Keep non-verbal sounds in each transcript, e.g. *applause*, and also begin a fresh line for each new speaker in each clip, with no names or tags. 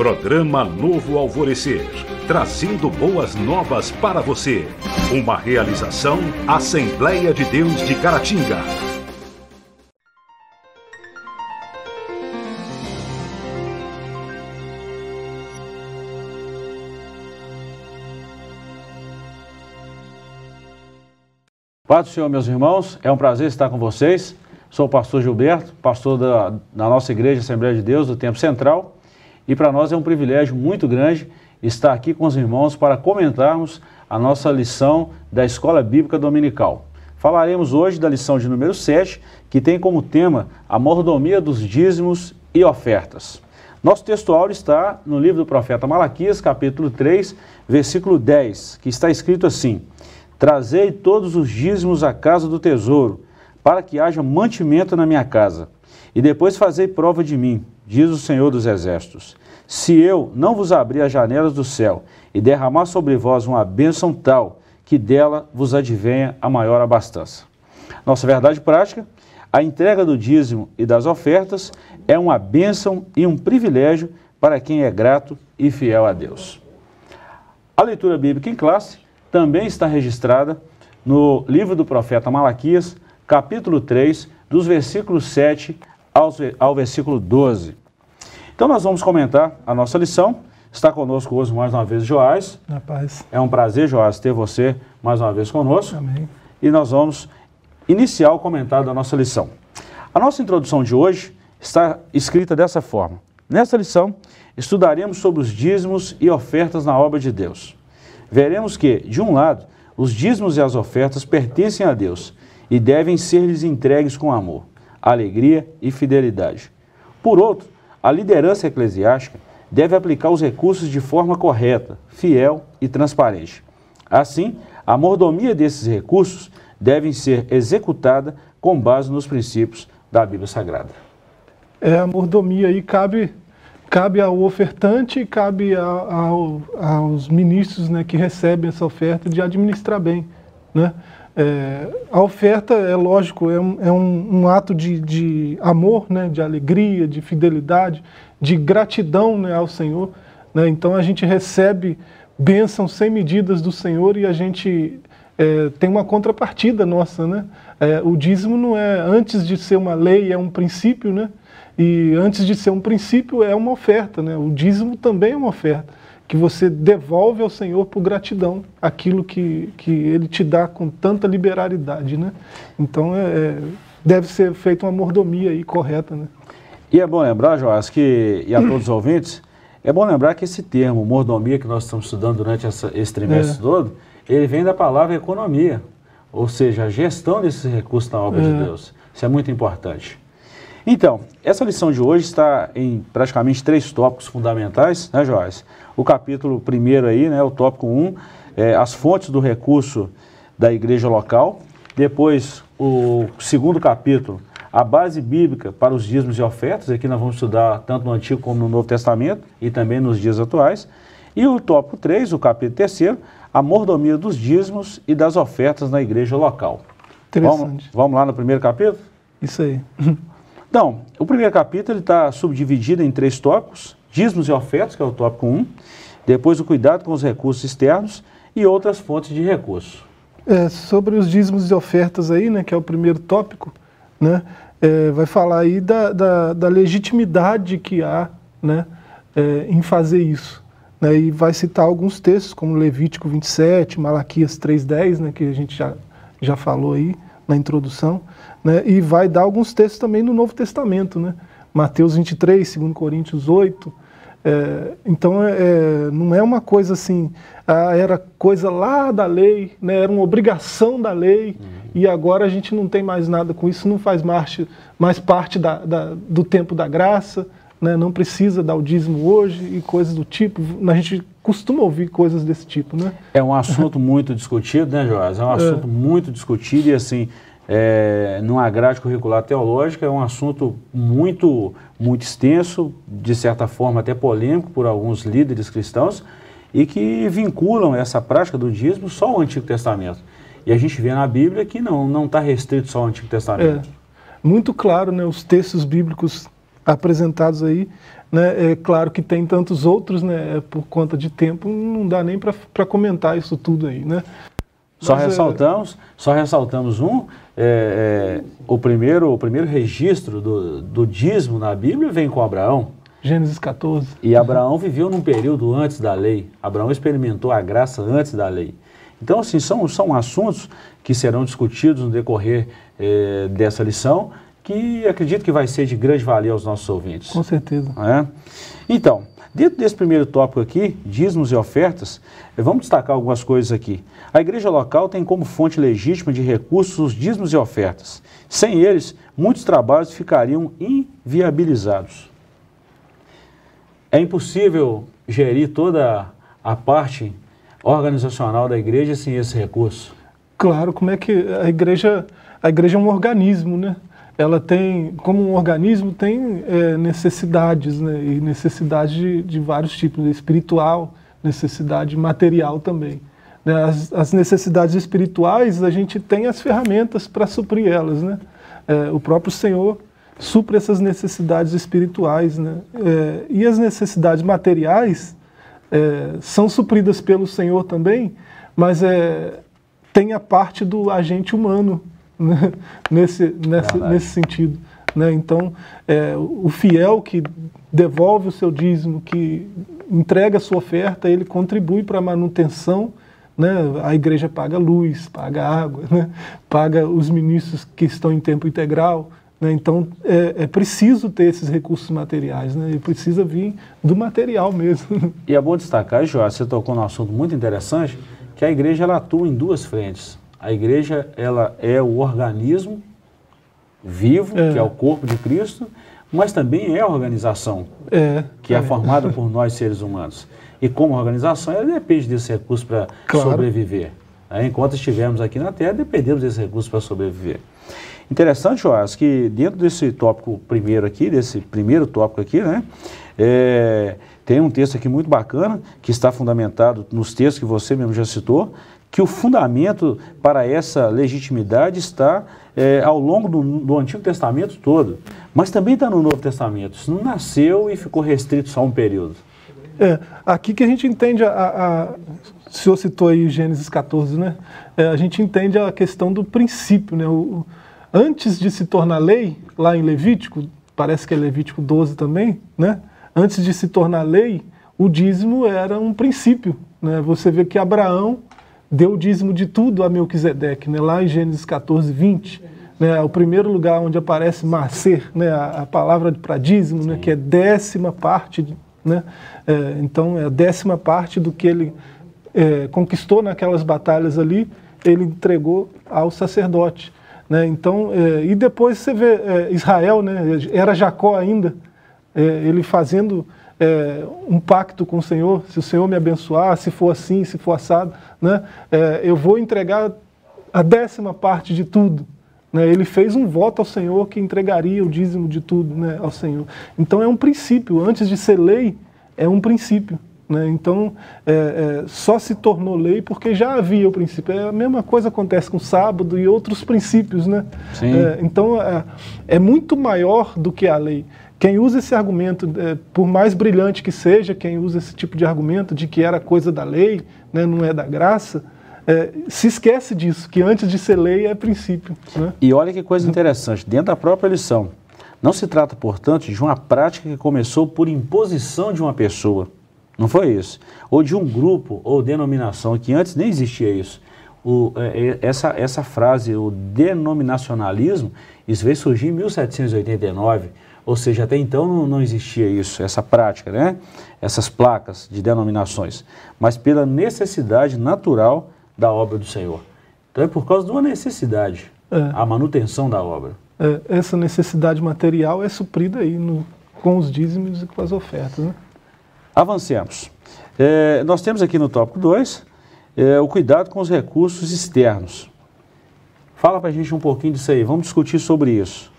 Programa Novo Alvorecer, trazendo boas novas para você. Uma realização Assembleia de Deus de Caratinga.
Paz do Senhor, meus irmãos, é um prazer estar com vocês. Sou o pastor Gilberto, pastor da, da nossa igreja Assembleia de Deus do Tempo Central. E para nós é um privilégio muito grande estar aqui com os irmãos para comentarmos a nossa lição da Escola Bíblica Dominical. Falaremos hoje da lição de número 7, que tem como tema a mordomia dos dízimos e ofertas. Nosso textual está no livro do profeta Malaquias, capítulo 3, versículo 10, que está escrito assim: Trazei todos os dízimos à casa do tesouro, para que haja mantimento na minha casa. E depois fazei prova de mim, diz o Senhor dos Exércitos. Se eu não vos abrir as janelas do céu e derramar sobre vós uma bênção tal, que dela vos advenha a maior abastança. Nossa verdade prática, a entrega do dízimo e das ofertas é uma bênção e um privilégio para quem é grato e fiel a Deus. A leitura bíblica em classe também está registrada no livro do profeta Malaquias, capítulo 3, dos versículos 7 ao, ao versículo 12. Então nós vamos comentar a nossa lição. Está conosco hoje mais uma vez Joás.
Na paz.
É um prazer, Joás, ter você mais uma vez conosco.
Amém.
E nós vamos iniciar o comentário da nossa lição. A nossa introdução de hoje está escrita dessa forma. Nesta lição, estudaremos sobre os dízimos e ofertas na obra de Deus. Veremos que, de um lado, os dízimos e as ofertas pertencem a Deus e devem ser-lhes entregues com amor, alegria e fidelidade. Por outro, a liderança eclesiástica deve aplicar os recursos de forma correta, fiel e transparente. Assim, a mordomia desses recursos deve ser executada com base nos princípios da Bíblia Sagrada.
É, a mordomia aí cabe, cabe ao ofertante e cabe aos ministros né, que recebem essa oferta de administrar bem. Né? É, a oferta, é lógico, é um, é um, um ato de, de, amor, né, de alegria, de fidelidade, de gratidão né, ao Senhor. Né? Então a gente recebe bênçãos sem medidas do Senhor e a gente é, tem uma contrapartida nossa. Né? É, o dízimo não é, antes de ser uma lei, é um princípio, né? e antes de ser um princípio, é uma oferta. Né? O dízimo também é uma oferta que você devolve ao Senhor por gratidão aquilo que, que Ele te dá com tanta liberalidade, né? Então, é, é, deve ser feita uma mordomia aí correta, né?
E é bom lembrar, Joás, que, e a todos os *clears throat* ouvintes, é bom lembrar que esse termo, mordomia, que nós estamos estudando durante essa, esse trimestre é. todo, ele vem da palavra economia, ou seja, a gestão desses recursos na obra é. de Deus. Isso é muito importante. Então, essa lição de hoje está em praticamente três tópicos fundamentais, né, Joás? O capítulo primeiro aí, né, o tópico 1, um, é, as fontes do recurso da igreja local. Depois, o segundo capítulo, a base bíblica para os dízimos e ofertas. Aqui nós vamos estudar tanto no Antigo como no Novo Testamento e também nos dias atuais. E o tópico 3, o capítulo terceiro, a mordomia dos dízimos e das ofertas na igreja local.
Interessante.
Vamos, vamos lá no primeiro capítulo?
Isso aí. *laughs*
Então, o primeiro capítulo está subdividido em três tópicos: dízimos e ofertas, que é o tópico 1, depois o cuidado com os recursos externos e outras fontes de recursos.
É, sobre os dízimos e ofertas aí, né, que é o primeiro tópico, né, é, vai falar aí da, da, da, legitimidade que há né, é, em fazer isso. Né, e vai citar alguns textos, como Levítico 27, Malaquias 3.10, né, que a gente já, já falou aí na introdução né? e vai dar alguns textos também no Novo Testamento, né? Mateus 23, 2 Coríntios 8. É, então, é, é, não é uma coisa assim, ah, era coisa lá da lei, né? era uma obrigação da lei, uhum. e agora a gente não tem mais nada com isso, não faz mais, mais parte da, da, do tempo da graça, né? não precisa dar o dízimo hoje e coisas do tipo. A gente costuma ouvir coisas desse tipo. Né?
É um assunto muito discutido, né, Joás? É um é. assunto muito discutido e assim é, numa grade curricular teológica, é um assunto muito, muito extenso, de certa forma até polêmico por alguns líderes cristãos, e que vinculam essa prática do dízimo só ao Antigo Testamento. E a gente vê na Bíblia que não está restrito só ao Antigo Testamento.
É, muito claro, né, os textos bíblicos apresentados aí. Né? É claro que tem tantos outros, né? É, por conta de tempo, não dá nem para comentar isso tudo aí. Né?
Só Mas, é, ressaltamos, é... só ressaltamos um, é, é, o, primeiro, o primeiro registro do, do dízimo na Bíblia vem com Abraão.
Gênesis 14.
E Abraão viveu num período antes da lei. Abraão experimentou a graça antes da lei. Então, assim, são, são assuntos que serão discutidos no decorrer é, dessa lição, que acredito que vai ser de grande valia aos nossos ouvintes.
Com certeza.
É? Então, dentro desse primeiro tópico aqui, dízimos e ofertas, vamos destacar algumas coisas aqui. A igreja local tem como fonte legítima de recursos os dízimos e ofertas. Sem eles, muitos trabalhos ficariam inviabilizados. É impossível gerir toda a parte organizacional da igreja sem esse recurso.
Claro, como é que a igreja, a igreja é um organismo, né? Ela tem, como um organismo, tem é, necessidades, né? E necessidade de, de vários tipos, espiritual, necessidade material também. Né? As, as, necessidades espirituais, a gente tem as ferramentas para suprir elas, né? É, o próprio Senhor supre essas necessidades espirituais, né? É, e as necessidades materiais é, são supridas pelo Senhor também, mas é, tem a parte do agente humano né? nesse, nesse, nesse sentido. Né? Então, é, o fiel que devolve o seu dízimo, que entrega a sua oferta, ele contribui para a manutenção. Né? A igreja paga luz, paga água, né? paga os ministros que estão em tempo integral. Né? Então, é, é, preciso ter esses recursos materiais, né? e precisa vir do material mesmo.
E é bom destacar, Jorge, você tocou num assunto muito interessante, que a igreja ela atua em duas frentes. A igreja ela é o organismo vivo, é. que é o corpo de Cristo, mas também é a organização,
é,
que é, é formada por *laughs* nós seres humanos. E como organização, ela depende desse recurso para claro. sobreviver. Enquanto estivermos aqui na Terra, dependemos desse recurso para sobreviver. Interessante, Joás, que dentro desse tópico primeiro aqui, desse primeiro tópico aqui, né, é, tem um texto aqui muito bacana, que está fundamentado nos textos que você mesmo já citou, que o fundamento para essa legitimidade está é, ao longo do, do, Antigo Testamento todo, mas também está no Novo Testamento. Isso não nasceu e ficou restrito só a um período.
É, aqui que a gente entende, a, a, o senhor citou aí Gênesis 14, né? É, a gente entende a questão do princípio, né? O, antes de se tornar lei, lá em Levítico, parece que é Levítico 12 também, né? Antes de se tornar lei, o dízimo era um princípio, né? Você vê que Abraão deu o dízimo de tudo a Melquisedeque, né? Lá em Gênesis 14, 20, né? É o primeiro lugar onde aparece macer, né? A, a palavra para dízimo, né? Que é décima parte, né? É, então é a décima parte do que ele é, conquistou naquelas batalhas ali, ele entregou ao sacerdote. Né? Então, é, e depois você vê é, Israel, né? era Jacó ainda, é, ele fazendo é, um pacto com o Senhor, se o Senhor me abençoar, se for assim, se for assado, né? É, eu vou entregar a décima parte de tudo. Né? Ele fez um voto ao Senhor que entregaria o dízimo de tudo né, ao Senhor. Então é um princípio, antes de ser lei, é um princípio. Né? Então, é, é, só se tornou lei porque já havia o princípio. É, a mesma coisa acontece com o sábado e outros princípios. Né? É, então, é, é, muito maior do que a lei. Quem usa esse argumento, é, por mais brilhante que seja, quem usa esse tipo de argumento de que era coisa da lei, né, não é da graça, é, se esquece disso, que antes de ser lei é princípio. Né?
E olha que coisa interessante, dentro da própria lição, não se trata, portanto, de uma prática que começou por imposição de uma pessoa não foi isso. Ou de um grupo ou denominação, que antes nem existia isso. O, é, é essa, essa frase, o denominacionalismo, isso veio surgir em 1789, ou seja, até então não, não existia isso, essa prática, né? essas placas de denominações, mas pela necessidade natural da obra do Senhor. Então é por causa de uma necessidade, é. a manutenção da obra.
É, essa necessidade material é suprida aí no, com os dízimos e com as ofertas. Né?
Avancemos. É, nós temos aqui no tópico 2 é, o cuidado com os recursos externos. Fala para a gente um pouquinho disso aí, vamos discutir sobre isso.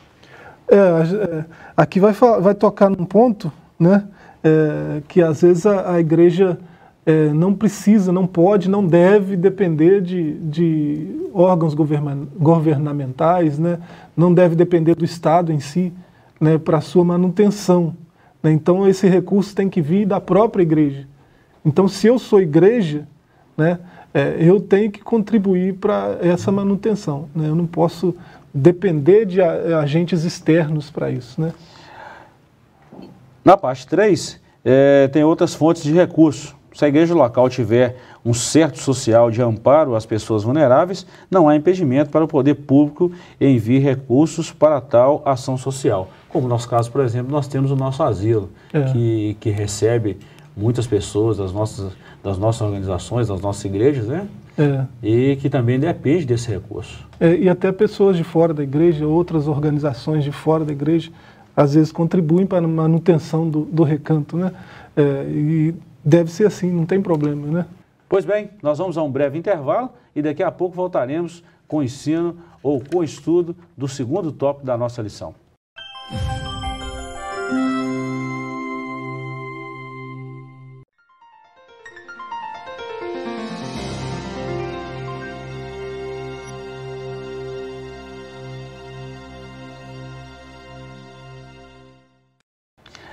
É, é aqui vai, vai tocar num ponto né, é, que às vezes a, a igreja é, não precisa, não pode, não deve depender de, de órgãos governamentais, né, não deve depender do Estado em si né, para sua manutenção. Né? Então, esse recurso tem que vir da própria igreja. Então, se eu sou igreja, né, é, eu tenho que contribuir para essa manutenção. Né? Eu não posso depender de agentes externos para isso. Né?
Na parte 3, é, tem outras fontes de recurso. Se a igreja local tiver um certo social de amparo às pessoas vulneráveis, não há impedimento para o poder público enviar recursos para tal ação social. Como no nosso caso, por exemplo, nós temos o nosso asilo, é. que, que recebe muitas pessoas das nossas, das nossas organizações, das nossas igrejas, né? É. E que também depende desse recurso.
É, e até pessoas de fora da igreja, outras organizações de fora da igreja, às vezes contribuem para a manutenção do, do recanto, né? É, e deve ser assim, não tem problema, né?
Pois bem, nós vamos a um breve intervalo e daqui a pouco voltaremos com o ensino ou com o estudo do segundo tópico da nossa lição.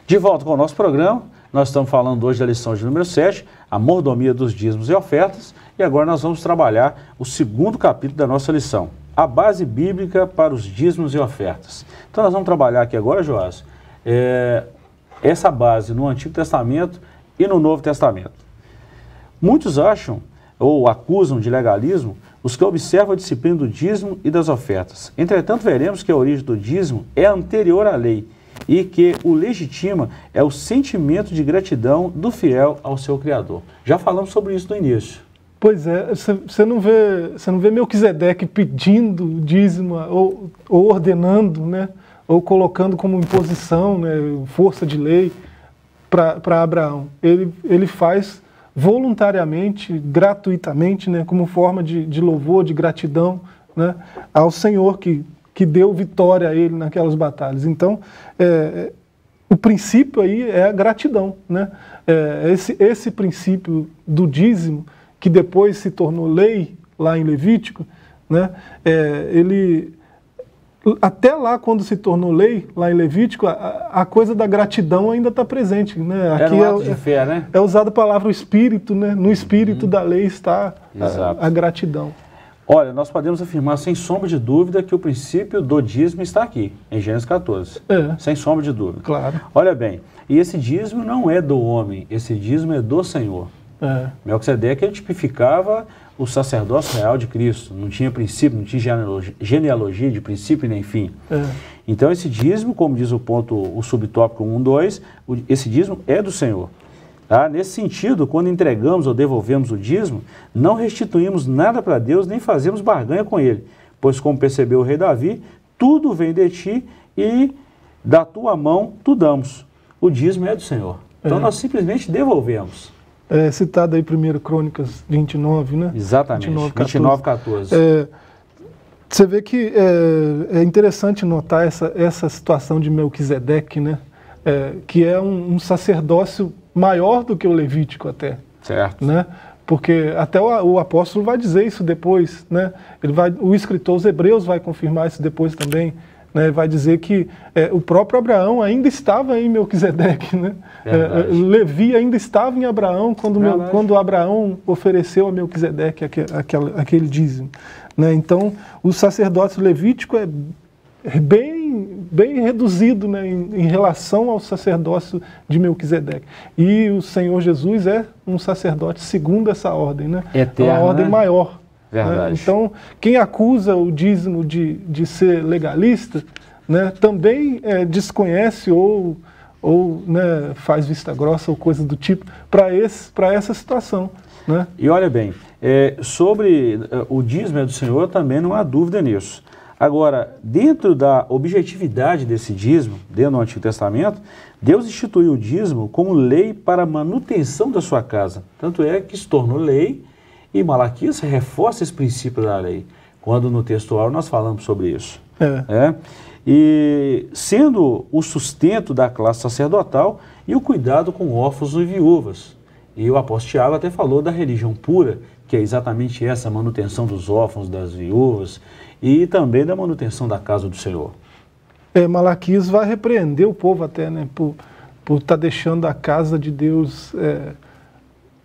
De volta com o nosso programa, nós estamos falando hoje da lição de número 7, a mordomia dos dízimos e ofertas, e agora nós vamos trabalhar o segundo capítulo da nossa lição, a base bíblica para os dízimos e ofertas. Então nós vamos trabalhar aqui agora, Joás, é, essa base no Antigo Testamento e no Novo Testamento. Muitos acham ou acusam de legalismo os que observam a disciplina do dízimo e das ofertas. Entretanto, veremos que a origem do dízimo é anterior à lei e que o legitima é o sentimento de gratidão do fiel ao seu Criador. Já falamos sobre isso no início.
Pois é, você não vê, você não vê Melquisedeque pedindo dízimo ou, ou ordenando, né, ou colocando como imposição, né, força de lei para Abraão. Ele, ele faz voluntariamente, gratuitamente, né, como forma de, de louvor, de gratidão né, ao Senhor que que deu vitória a ele naquelas batalhas. Então, é, o princípio aí é a gratidão. Né? É, esse, esse princípio do dízimo, que depois se tornou lei lá em Levítico, né? É, ele até lá quando se tornou lei lá em Levítico a, a coisa da gratidão ainda está presente né
aqui é, é, fé, né?
é usada a palavra espírito né no espírito uhum. da lei está a, a, gratidão
Olha, nós podemos afirmar sem sombra de dúvida que o princípio do dízimo está aqui, em Gênesis 14. É. Sem sombra de dúvida.
Claro.
Olha bem, e esse dízimo não é do homem, esse dízimo é do Senhor. É. Melquisedeque ele tipificava o sacerdócio real de Cristo. Não tinha princípio, não tinha genealogia, de princípio nem fim. É. Então esse dízimo, como diz o ponto, o subtópico 1, 2, esse dízimo é do Senhor. Tá? Nesse sentido, quando entregamos ou devolvemos o dízimo, não restituímos nada para Deus nem fazemos barganha com Ele, pois, como percebeu o rei Davi, tudo vem de ti e da tua mão tu damos. O dízimo é do Senhor. Então é. nós simplesmente devolvemos.
É citado aí 1 Crônicas 29, né?
Exatamente, 29, 14. 29, 14.
É, você vê que é, é, interessante notar essa, essa situação de Melquisedeque, né? É, que é um, um sacerdócio maior do que o Levítico até.
Certo.
Né? Porque até o, o, apóstolo vai dizer isso depois, né? Ele vai, o escritor, os hebreus vai confirmar isso depois também, né? Vai dizer que é, o próprio Abraão ainda estava em Melquisedeque, *laughs* né? É, Levi ainda estava em Abraão quando, meu, quando Abraão ofereceu a Melquisedeque aquele, aquele, aquele dízimo. Né? Então, o sacerdócio levítico é bem, bem reduzido né, em, em, relação ao sacerdócio de Melquisedeque. E o Senhor Jesus é um sacerdote segundo essa ordem, né?
Eterno,
uma ordem
né?
maior.
Né? Verdade.
Né? Então, quem acusa o dízimo de, de ser legalista, né, também é, desconhece ou, ou né, faz vista grossa ou coisa do tipo para essa situação. Né?
E olha bem, é, sobre uh, o dízimo do Senhor também não há dúvida nisso. Agora, dentro da objetividade desse dízimo, dentro do Antigo Testamento, Deus instituiu o dízimo como lei para a manutenção da sua casa. Tanto é que se tornou lei e Malaquias reforça esse princípio da lei, quando no textual nós falamos sobre isso. É. é. E sendo o sustento da classe sacerdotal e o cuidado com órfãos e viúvas. E o apóstolo Tiago até falou da religião pura, que é exatamente essa, manutenção dos órfãos, das viúvas e também da manutenção da casa do Senhor.
É, Malaquias vai repreender o povo até, né? Por por estar tá deixando a casa de Deus é,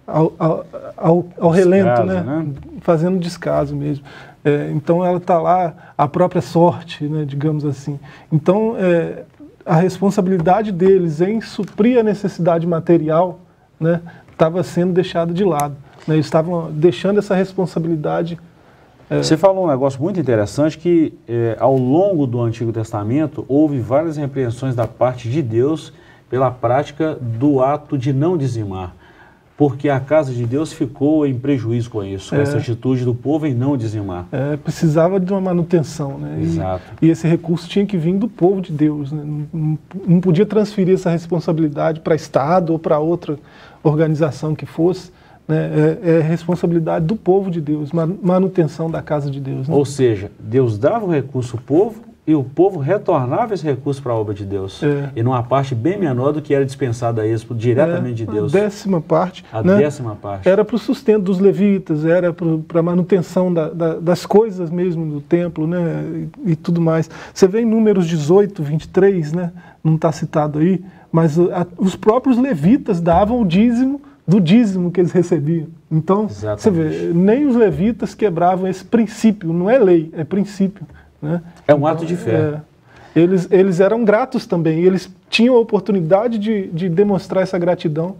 ao, ao, ao, ao relento, né? né? Fazendo descaso mesmo. É, então ela está lá a própria sorte, né, digamos assim. Então é, a responsabilidade deles em suprir a necessidade material estava sendo deixada de lado. Né, eles estavam deixando essa responsabilidade.
É... Você falou um negócio muito interessante que é, ao longo do Antigo Testamento houve várias repreensões da parte de Deus pela prática do ato de não dizimar porque a casa de Deus ficou em prejuízo com isso, com é. essa atitude do povo em não dizimar.
É, precisava de uma manutenção, né?
Exato.
E, e, esse recurso tinha que vir do povo de Deus, né? não, não podia transferir essa responsabilidade para Estado ou para outra organização que fosse. Né? É, é, responsabilidade do povo de Deus, manutenção da casa de Deus. Né?
Ou seja, Deus dava o recurso ao povo e o povo retornava esse recurso para a obra de Deus. É. E numa parte bem menor do que era dispensada a eles diretamente é, de Deus.
A décima parte.
A
né?
décima parte.
Era para o sustento dos levitas, era para a manutenção da, da, das coisas mesmo do templo né? E, e, tudo mais. Você vê em Números 18, 23, né? não está citado aí, mas a, os próprios levitas davam o dízimo do dízimo que eles recebiam. Então, Exatamente. você vê, nem os levitas quebravam esse princípio, não é lei, é princípio. Né?
É um então, ato de fé. É,
eles, eles eram gratos também, eles tinham a oportunidade de, de demonstrar essa gratidão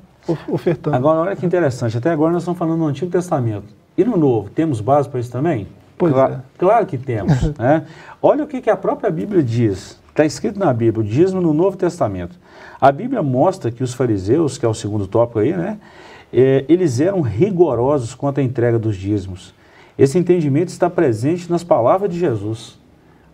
ofertando.
Agora, olha que interessante, até agora nós estamos falando do Antigo Testamento. E no Novo, temos base para isso também?
Pois
claro,
é.
claro que temos. *laughs* né? Olha o que, que a própria Bíblia diz. Está escrito na Bíblia, o dízimo no Novo Testamento. A Bíblia mostra que os fariseus, que é o segundo tópico aí, né? É, eles eram rigorosos quanto à entrega dos dízimos. Esse entendimento está presente nas palavras de Jesus.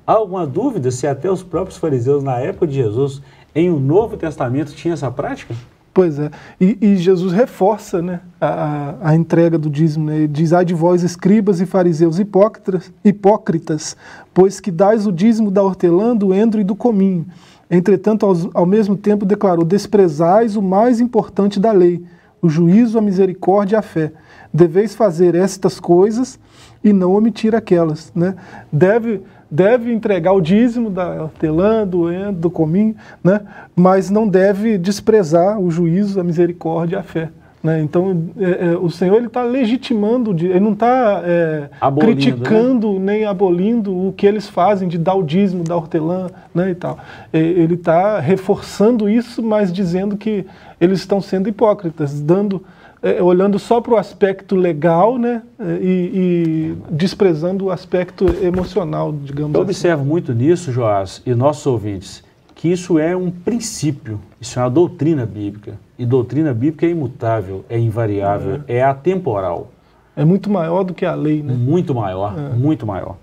Há alguma dúvida se até os próprios fariseus, na época de Jesus, em um Novo Testamento, tinham essa prática?
Pois é. E, e Jesus reforça né, a, a, entrega do dízimo. Né? Ele diz: Ai de vós, escribas e fariseus hipócritas, hipócritas, pois que dais o dízimo da hortelã, do endro e do cominho. Entretanto, ao, ao mesmo tempo declarou: Desprezais o mais importante da lei, o juízo, a misericórdia e a fé. Deveis fazer estas coisas e não omitir aquelas. Né? Deve deve entregar o dízimo da hortelã, do endo, do cominho, né? mas não deve desprezar o juízo, a misericórdia e a fé. Né? Então, é, é, o Senhor está legitimando, ele não está é, criticando né? nem abolindo o que eles fazem de dar o dízimo da hortelã né, e tal. É, ele está reforçando isso, mas dizendo que eles estão sendo hipócritas, dando é, olhando só para o aspecto legal né, e, e, desprezando o aspecto emocional, digamos
Eu assim. observo muito nisso, Joás, e nossos ouvintes, que isso é um princípio, isso é uma doutrina bíblica. E doutrina bíblica é imutável, é invariável, é, é atemporal.
É muito maior do que a lei, né?
Muito maior, é. muito maior.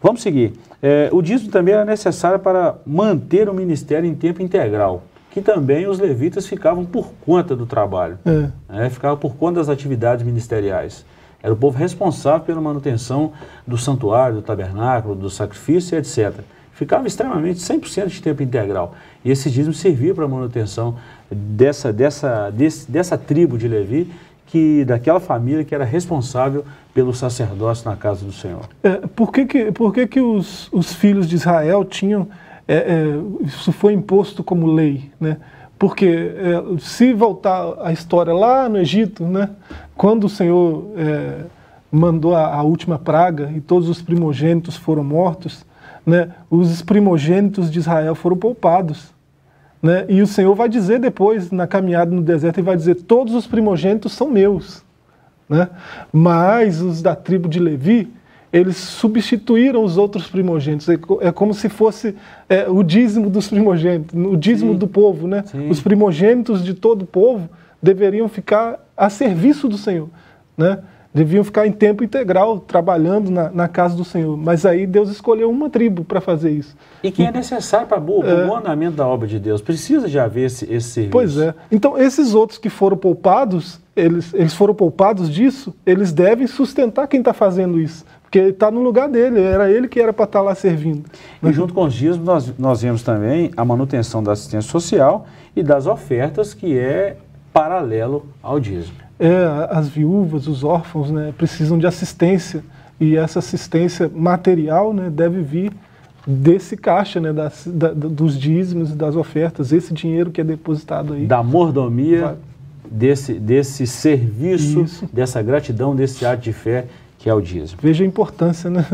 Vamos seguir. É, o dízimo também era necessário para manter o ministério em tempo integral que também os levitas ficavam por conta do trabalho, é. né, ficavam por conta das atividades ministeriais. Era o povo responsável pela manutenção do santuário, do tabernáculo, do sacrifício, etc. Ficava extremamente 100% de tempo integral. E esse dízimo servia para a manutenção dessa, dessa, desse, dessa tribo de Levi, que, daquela família que era responsável pelo sacerdócio na casa do Senhor.
É, por que, que, por que, que os, os filhos de Israel tinham é, é, isso foi imposto como lei, né? Porque é, se voltar a história lá no Egito, né, quando o Senhor é, mandou a, a, última praga e todos os primogênitos foram mortos, né, os primogênitos de Israel foram poupados. Né, e o Senhor vai dizer depois, na caminhada no deserto, ele vai dizer: todos os primogênitos são meus. Né, mas os da tribo de Levi, eles substituíram os outros primogênitos. É, é como se fosse é, o dízimo dos primogênitos, o dízimo Sim. do povo. Né? Os primogênitos de todo o povo deveriam ficar a serviço do Senhor. Né? Deviam ficar em tempo integral, trabalhando na, na casa do Senhor. Mas aí Deus escolheu uma tribo para fazer isso.
E que é necessário para o é, bom andamento da obra de Deus. Precisa de haver esse, esse serviço.
Pois é. Então, esses outros que foram poupados, eles, eles foram poupados disso, eles devem sustentar quem está fazendo isso. Porque está no lugar dele, era ele que era para estar tá lá servindo.
E junto com os dízimos, nós, nós vemos também a manutenção da assistência social e das ofertas, que é paralelo ao dízimo.
É, as viúvas, os órfãos, né, precisam de assistência, e essa assistência material né, deve vir desse caixa, né, das, da, dos dízimos e das ofertas, esse dinheiro que é depositado aí.
Da mordomia, vai. desse, desse serviço, Isso. dessa gratidão, desse ato de fé que é o dízimo.
Veja a importância, né?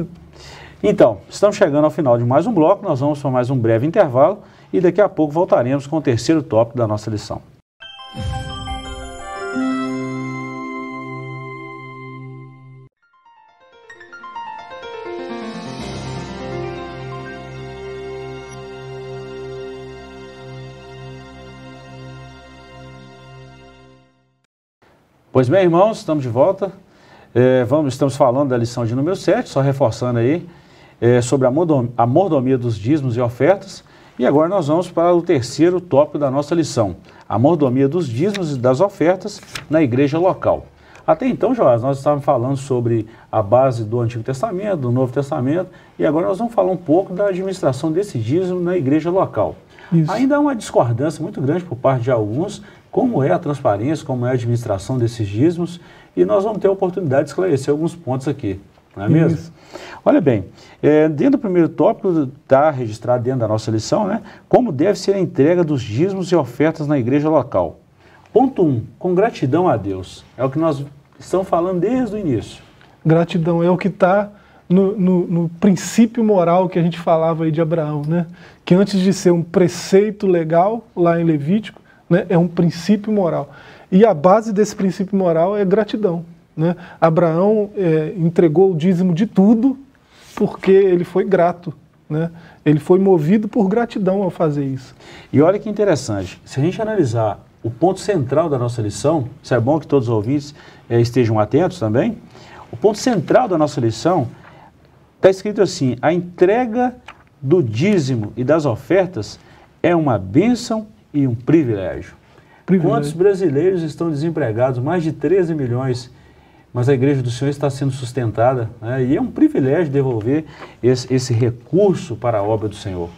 Então, estamos chegando ao final de mais um bloco, nós vamos para mais um breve intervalo e daqui a pouco voltaremos com o terceiro tópico da nossa lição. Pois bem, irmãos, estamos de volta. É, vamos, estamos falando da lição de número 7, só reforçando aí, é, sobre a mordomia, a mordomia dos dízimos e ofertas. E agora nós vamos para o terceiro tópico da nossa lição, a mordomia dos dízimos e das ofertas na igreja local. Até então, Joás, nós estávamos falando sobre a base do Antigo Testamento, do Novo Testamento, e agora nós vamos falar um pouco da administração desse dízimo na igreja local. Isso. Ainda há uma discordância muito grande por parte de alguns como é a transparência, como é a administração desses dízimos, e nós vamos ter a oportunidade de esclarecer alguns pontos aqui, não é mesmo? Isso. Olha bem, é, dentro do primeiro tópico, está registrado dentro da nossa lição, né, como deve ser a entrega dos dízimos e ofertas na igreja local. Ponto 1, um, com gratidão a Deus. É o que nós estamos falando desde o início.
Gratidão é o que está no, no, no, princípio moral que a gente falava aí de Abraão, né? Que antes de ser um preceito legal, lá em Levítico, né? é um princípio moral. E a base desse princípio moral é gratidão. Né? Abraão é, entregou o dízimo de tudo porque ele foi grato. Né? Ele foi movido por gratidão ao fazer isso.
E olha que interessante, se a gente analisar o ponto central da nossa lição, isso é bom que todos os ouvintes é, estejam atentos também, o ponto central da nossa lição está escrito assim: a entrega do dízimo e das ofertas é uma bênção e um privilégio. privilégio. Quantos brasileiros estão desempregados? Mais de 13 milhões. Mas a igreja do Senhor está sendo sustentada né? e é um privilégio devolver esse, esse recurso para a obra do Senhor.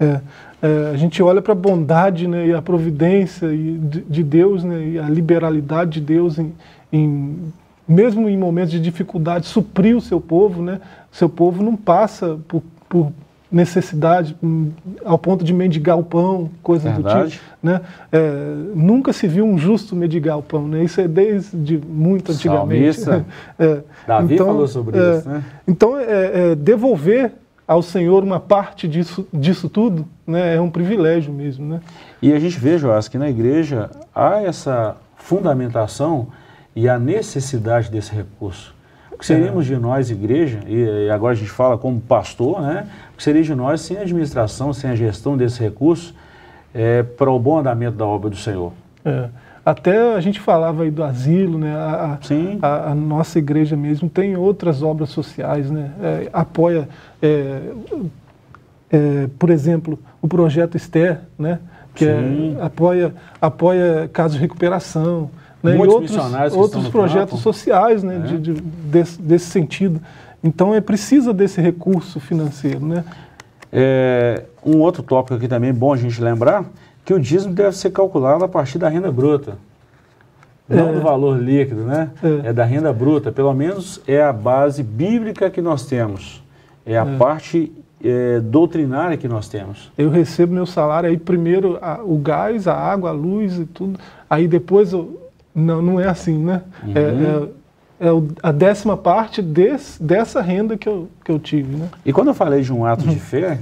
É, é, a gente olha para a bondade né, e a providência e de, de, Deus né, e a liberalidade de Deus em, em, mesmo em momentos de dificuldade, suprir o seu povo, né? Seu povo não passa por, por necessidade hum, ao ponto de mendigar o pão, coisas Verdade. do tipo. Né? É, nunca se viu um justo mendigar o pão, né? isso é desde muito antigamente. *laughs*
é, Davi então, falou sobre
é,
isso. Né?
Então, é, é, devolver ao Senhor uma parte disso, disso tudo né, é um privilégio mesmo. Né?
E a gente vê, Joás, que na igreja há essa fundamentação e a necessidade desse recurso. Que seríamos de nós, igreja, e agora a gente fala como pastor, né? O que seria de nós sem a administração, sem a gestão desse recurso é, para o bom andamento da obra do Senhor?
É. Até a gente falava aí do asilo, né? A. A, a nossa igreja mesmo tem outras obras sociais, né? É, apoia, é, é, por exemplo, o projeto Esther, né? Que é, apoia, apoia casos de recuperação, né? e outros, outros projetos campo. sociais né? É. De, de, desse, desse, sentido. Então é precisa desse recurso financeiro. Né?
É, um outro tópico aqui também bom a gente lembrar, que o dízimo deve ser calculado a partir da renda bruta. Não é. do valor líquido, né? É. é. da renda bruta. Pelo menos é a base bíblica que nós temos. É a é. parte é, doutrinária que nós temos.
Eu recebo meu salário aí primeiro a, o gás, a água, a luz e tudo. Aí depois eu, não, não é assim, né? Uhum. É, é, é, a décima parte desse, dessa renda que eu, que eu tive, né?
E quando eu falei de um ato de fé,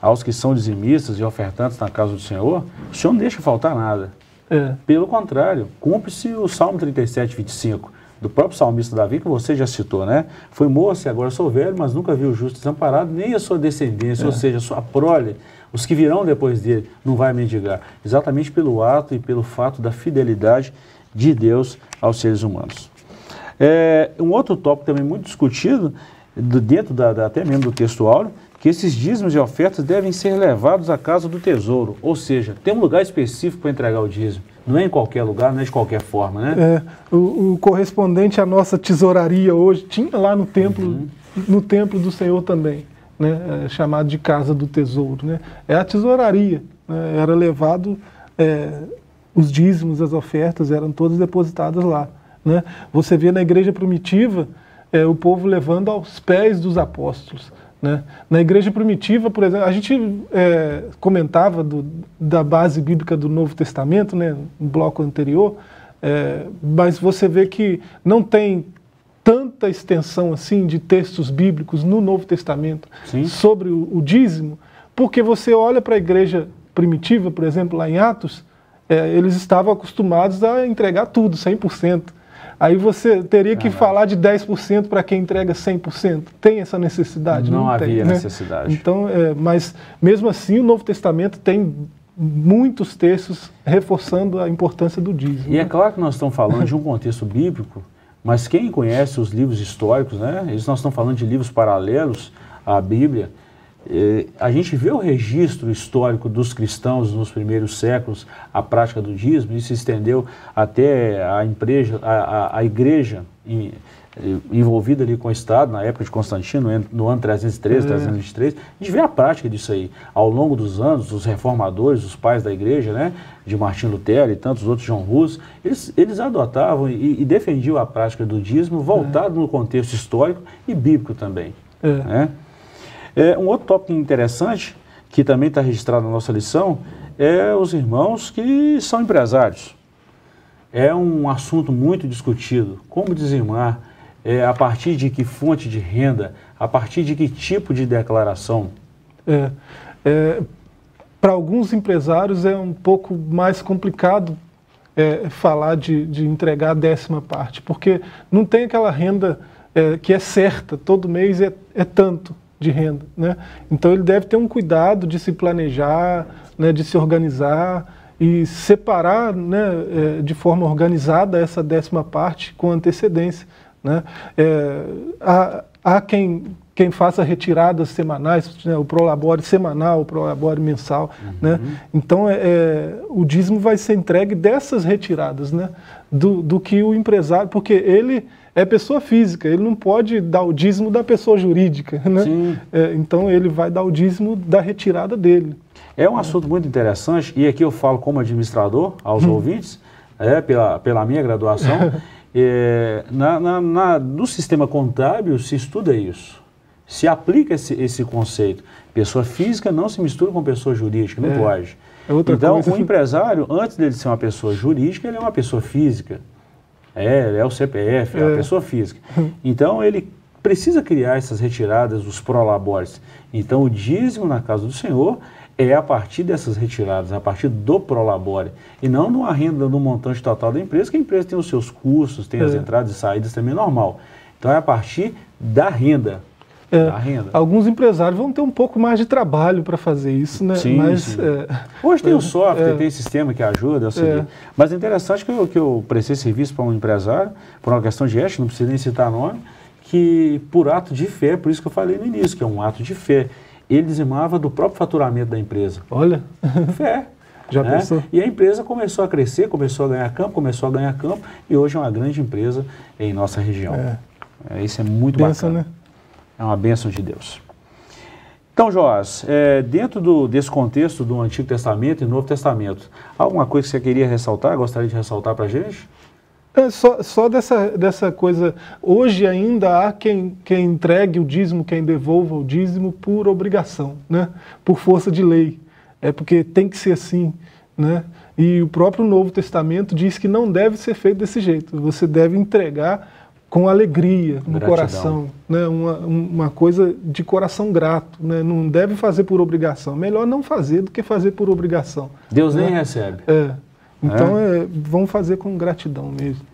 aos que são dizimistas e ofertantes na casa do Senhor, o Senhor não deixa faltar nada. É. Pelo contrário, cumpre-se o Salmo 37, 25, do próprio salmista Davi, que você já citou, né? Foi moço e agora sou velho, mas nunca vi o justo desamparado, nem a sua descendência, é. ou seja, a sua prole, os que virão depois dele, não vai mendigar. Exatamente pelo ato e pelo fato da fidelidade de Deus aos seres humanos. É, um outro tópico também muito discutido, do, dentro da, da, até mesmo do texto áureo, que esses dízimos e ofertas devem ser levados à casa do tesouro, ou seja, tem um lugar específico para entregar o dízimo. Não é em qualquer lugar, não é de qualquer forma, né?
É, o, o correspondente à nossa tesouraria hoje tinha lá no templo, uhum. no templo do Senhor também, né? É, chamado de casa do tesouro, né? É a tesouraria, né? era levado é, os dízimos, as ofertas eram todas depositadas lá. Né? Você vê na igreja primitiva é, o povo levando aos pés dos apóstolos. Né? Na igreja primitiva, por exemplo, a gente é, comentava do, da base bíblica do Novo Testamento, né, no bloco anterior, é, mas você vê que não tem tanta extensão assim de textos bíblicos no Novo Testamento Sim. sobre o, o, dízimo, porque você olha para a igreja primitiva, por exemplo, lá em Atos, é, eles estavam acostumados a entregar tudo, 100%. Aí você teria que falar de 10% para quem entrega 100%. Tem essa necessidade?
Não,
Não
havia
tem,
né? necessidade.
Então, é, mas mesmo assim o Novo Testamento tem muitos textos reforçando a importância do dízimo.
E é claro que nós estamos falando de um *laughs* contexto bíblico, mas quem conhece os livros históricos, né? Eles nós estamos falando de livros paralelos à Bíblia. Eh, a gente vê o registro histórico dos cristãos nos primeiros séculos, a prática do dízimo, e se estendeu até a, empresa, a, a, a igreja em, envolvida ali com o Estado, na época de Constantino, no ano 303, é. 323, a gente vê a prática disso aí. Ao longo dos anos, os reformadores, os pais da igreja, né, de Martim Lutero e tantos outros, João Russo, eles, eles adotavam e, e defendiam a prática do dízimo voltado é. no contexto histórico e bíblico também. É. Né? É, um outro tópico interessante, que também está registrado na nossa lição, é os irmãos que são empresários. É um assunto muito discutido, como dizimar, é, a partir de que fonte de renda, a partir de que tipo de declaração?
É, é, Para alguns empresários é um pouco mais complicado é, falar de, de, entregar a décima parte, porque não tem aquela renda é, que é certa, todo mês é, é tanto de renda. Né? Então ele deve ter um cuidado de se planejar, né, de se organizar e separar né, é, de forma organizada essa décima parte com antecedência. Né? É, há, há quem, quem faça retiradas semanais, né, o Prolabore semanal, o Prolabore mensal. Né? Uhum. Né? Então, é, é, o dízimo vai ser entregue dessas retiradas, né? do, do que o empresário, porque ele é pessoa física, ele não pode dar o dízimo da pessoa jurídica. *laughs* Né? É, então, ele vai dar o dízimo da retirada dele.
É um assunto muito interessante, e aqui eu falo como administrador aos hum. ouvintes, é, pela, pela minha graduação. *laughs* É, na, na, na, no sistema contábil se estuda isso, se aplica esse, esse conceito. Pessoa física não se mistura com pessoa jurídica, não é, pode. É então, coisa. o empresário, antes dele ser uma pessoa jurídica, ele é uma pessoa física. É, é o CPF, é, é a pessoa física. Então, ele precisa criar essas retiradas dos prolabores. Então, o dízimo na casa do Senhor é a partir dessas retiradas, a partir do Prolabore, e não numa renda no montante total da empresa, que a empresa tem os seus custos, tem é. as entradas e saídas também normal. Então é a partir da renda.
É, da renda. Alguns empresários vão ter um pouco mais de trabalho para fazer isso, né?
Sim, Mas, sim. É, Hoje tem o software, é. tem sistema que ajuda, é. Mas é interessante que eu, que eu prestei serviço para um empresário, por uma questão de ética, não preciso nem citar nome, que por ato de fé, por isso que eu falei no início, que é um ato de fé ele dizimava do próprio faturamento da empresa.
Olha.
Fé. *laughs* Já né? pensou? E a empresa começou a crescer, começou a ganhar campo, começou a ganhar campo e hoje é uma grande empresa em nossa região. É. É, isso é muito Benção, bacana. Né? É uma bênção de Deus. Então, Joás, é, dentro do, desse contexto do Antigo Testamento e Novo Testamento, alguma coisa que você queria ressaltar, gostaria de ressaltar para a gente?
É só, só dessa, dessa coisa. Hoje ainda há quem, quem entregue o dízimo, quem devolva o dízimo por obrigação, né? por força de lei. É porque tem que ser assim. Né? E o próprio Novo Testamento diz que não deve ser feito desse jeito. Você deve entregar com alegria no Gratidão. coração, né? uma, uma coisa de coração grato. Né? Não deve fazer por obrigação. Melhor não fazer do que fazer por obrigação.
Deus né? nem recebe.
É. Então, é? É, vamos fazer com gratidão mesmo.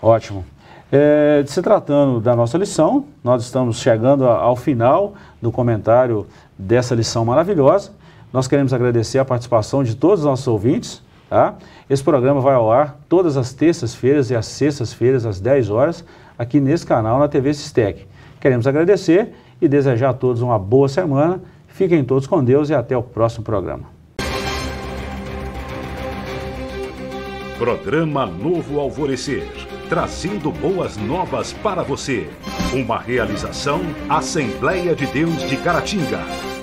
Ótimo. É, se tratando da nossa lição, nós estamos chegando ao final do comentário dessa lição maravilhosa. Nós queremos agradecer a participação de todos os nossos ouvintes. Tá? Esse programa vai ao ar todas as terças-feiras e às sextas-feiras, às 10 horas, aqui nesse canal na TV Sistec. Queremos agradecer e desejar a todos uma boa semana. Fiquem todos com Deus e até o próximo programa.
Programa Novo Alvorecer, trazendo boas novas para você. Uma realização Assembleia de Deus de Caratinga.